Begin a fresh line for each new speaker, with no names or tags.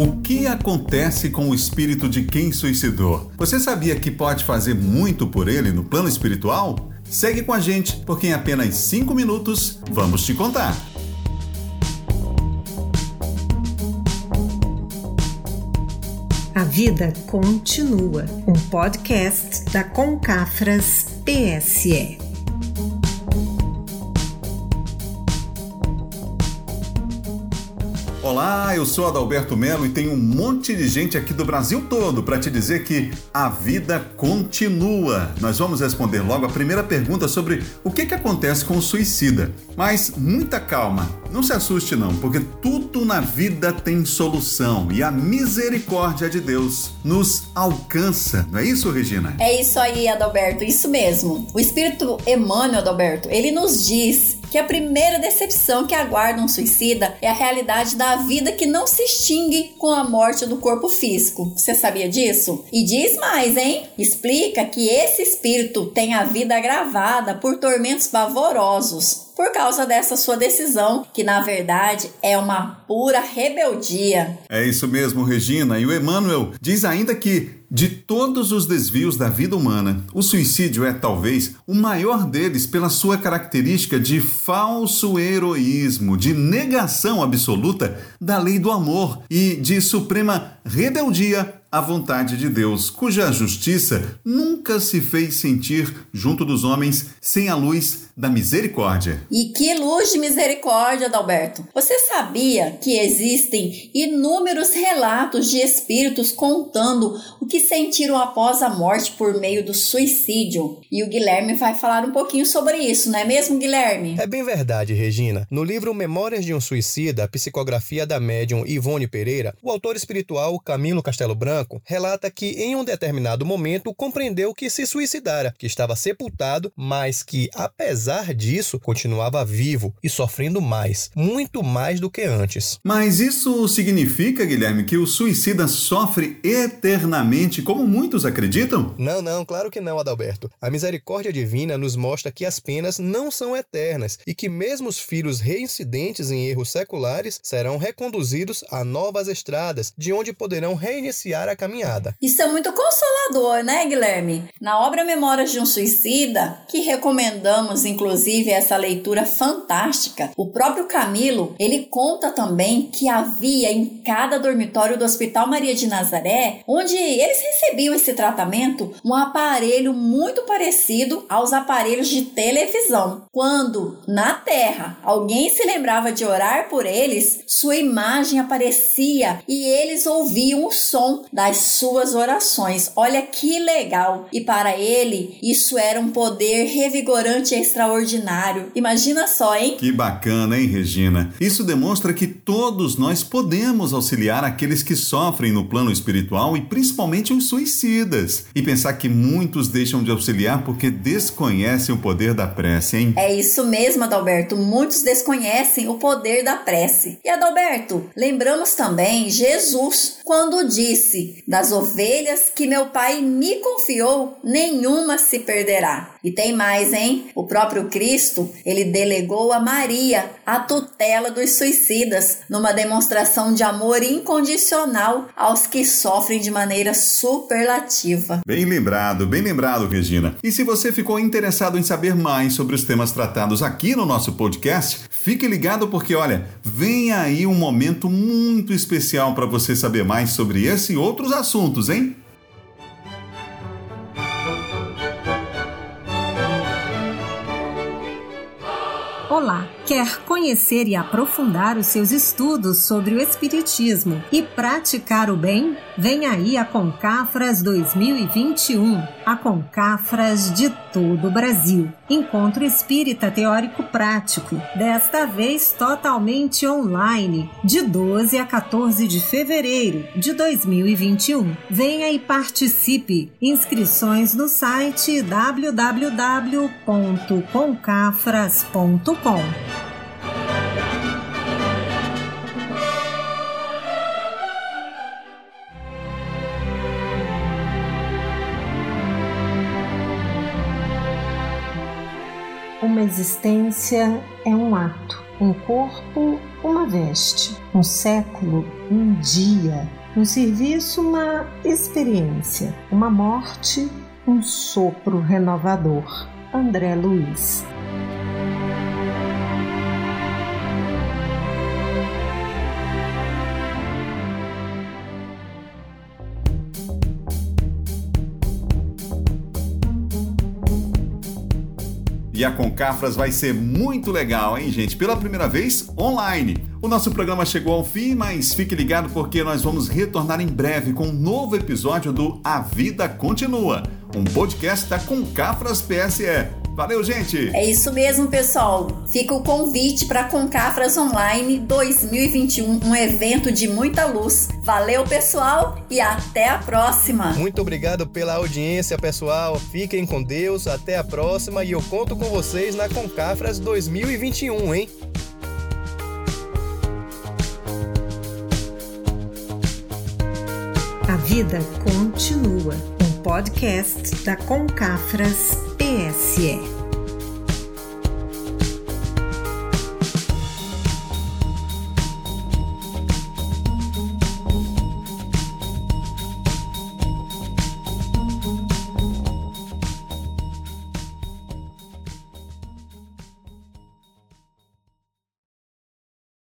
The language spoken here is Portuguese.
O que acontece com o espírito de quem suicidou? Você sabia que pode fazer muito por ele no plano espiritual? Segue com a gente, porque em apenas 5 minutos vamos te contar.
A vida continua. Um podcast da Concafras PSE.
Olá, eu sou Adalberto Melo e tem um monte de gente aqui do Brasil todo para te dizer que a vida continua. Nós vamos responder logo a primeira pergunta sobre o que, que acontece com o suicida. Mas muita calma, não se assuste não, porque tudo na vida tem solução e a misericórdia de Deus nos alcança. Não é isso, Regina?
É isso aí, Adalberto, isso mesmo. O Espírito Emmanuel, Adalberto, ele nos diz que a primeira decepção que aguarda um suicida é a realidade da vida que não se extingue com a morte do corpo físico. Você sabia disso? E diz mais, hein? Explica que esse espírito tem a vida agravada por tormentos pavorosos por causa dessa sua decisão, que na verdade é uma pura rebeldia.
É isso mesmo, Regina. E o Emmanuel diz ainda que de todos os desvios da vida humana, o suicídio é talvez o maior deles pela sua característica de falso heroísmo, de negação absoluta da lei do amor e de suprema rebeldia à vontade de Deus, cuja justiça nunca se fez sentir junto dos homens sem a luz da misericórdia.
E que luz de misericórdia, Adalberto! Você sabia que existem inúmeros relatos de espíritos contando o que sentiram após a morte por meio do suicídio? E o Guilherme vai falar um pouquinho sobre isso, não é mesmo, Guilherme?
É bem verdade, Regina. No livro Memórias de um Suicida, a psicografia da médium Ivone Pereira, o autor espiritual Camilo Castelo Branco relata que em um determinado momento compreendeu que se suicidara, que estava sepultado, mas que apesar apesar disso, continuava vivo e sofrendo mais, muito mais do que antes.
Mas isso significa, Guilherme, que o suicida sofre eternamente, como muitos acreditam?
Não, não, claro que não, Adalberto. A misericórdia divina nos mostra que as penas não são eternas e que mesmo os filhos reincidentes em erros seculares serão reconduzidos a novas estradas, de onde poderão reiniciar a caminhada.
Isso é muito consolador, né, Guilherme? Na obra Memórias de um Suicida, que recomendamos inclusive essa leitura fantástica. O próprio Camilo, ele conta também que havia em cada dormitório do Hospital Maria de Nazaré, onde eles recebiam esse tratamento, um aparelho muito parecido aos aparelhos de televisão. Quando na Terra alguém se lembrava de orar por eles, sua imagem aparecia e eles ouviam o som das suas orações. Olha que legal! E para ele, isso era um poder revigorante extraordinário extraordinário. Imagina só, hein?
Que bacana, hein, Regina? Isso demonstra que todos nós podemos auxiliar aqueles que sofrem no plano espiritual e principalmente os suicidas. E pensar que muitos deixam de auxiliar porque desconhecem o poder da prece, hein?
É isso mesmo, Adalberto. Muitos desconhecem o poder da prece. E Adalberto, lembramos também Jesus quando disse: Das ovelhas que meu pai me confiou, nenhuma se perderá. E tem mais, hein? O próprio Cristo, ele delegou a Maria a tutela dos suicidas, numa demonstração de amor incondicional aos que sofrem de maneira superlativa.
Bem lembrado, bem lembrado, Regina. E se você ficou interessado em saber mais sobre os temas tratados aqui no nosso podcast, fique ligado porque, olha, vem aí um momento muito especial para você saber mais sobre esse e outros assuntos, hein?
Olá! Quer conhecer e aprofundar os seus estudos sobre o Espiritismo e praticar o bem? Vem aí a Concafras 2021, a Concafras de todo o Brasil. Encontro Espírita Teórico Prático, desta vez totalmente online, de 12 a 14 de fevereiro de 2021. Venha e participe. Inscrições no site www.concafras.com. Uma existência é um ato Um corpo, uma veste. Um século, um dia. Um serviço, uma experiência. Uma morte, um sopro renovador. André Luiz.
E a Concafras vai ser muito legal, hein, gente? Pela primeira vez, online. O nosso programa chegou ao fim, mas fique ligado porque nós vamos retornar em breve com um novo episódio do A Vida Continua, um podcast da Concafras PSE. Valeu, gente!
É isso mesmo, pessoal. Fica o convite para Concafras Online 2021, um evento de muita luz. Valeu, pessoal, e até a próxima.
Muito obrigado pela audiência, pessoal. Fiquem com Deus, até a próxima e eu conto com vocês na Concafras 2021, hein?
A vida continua. Podcast da Concafras PSE.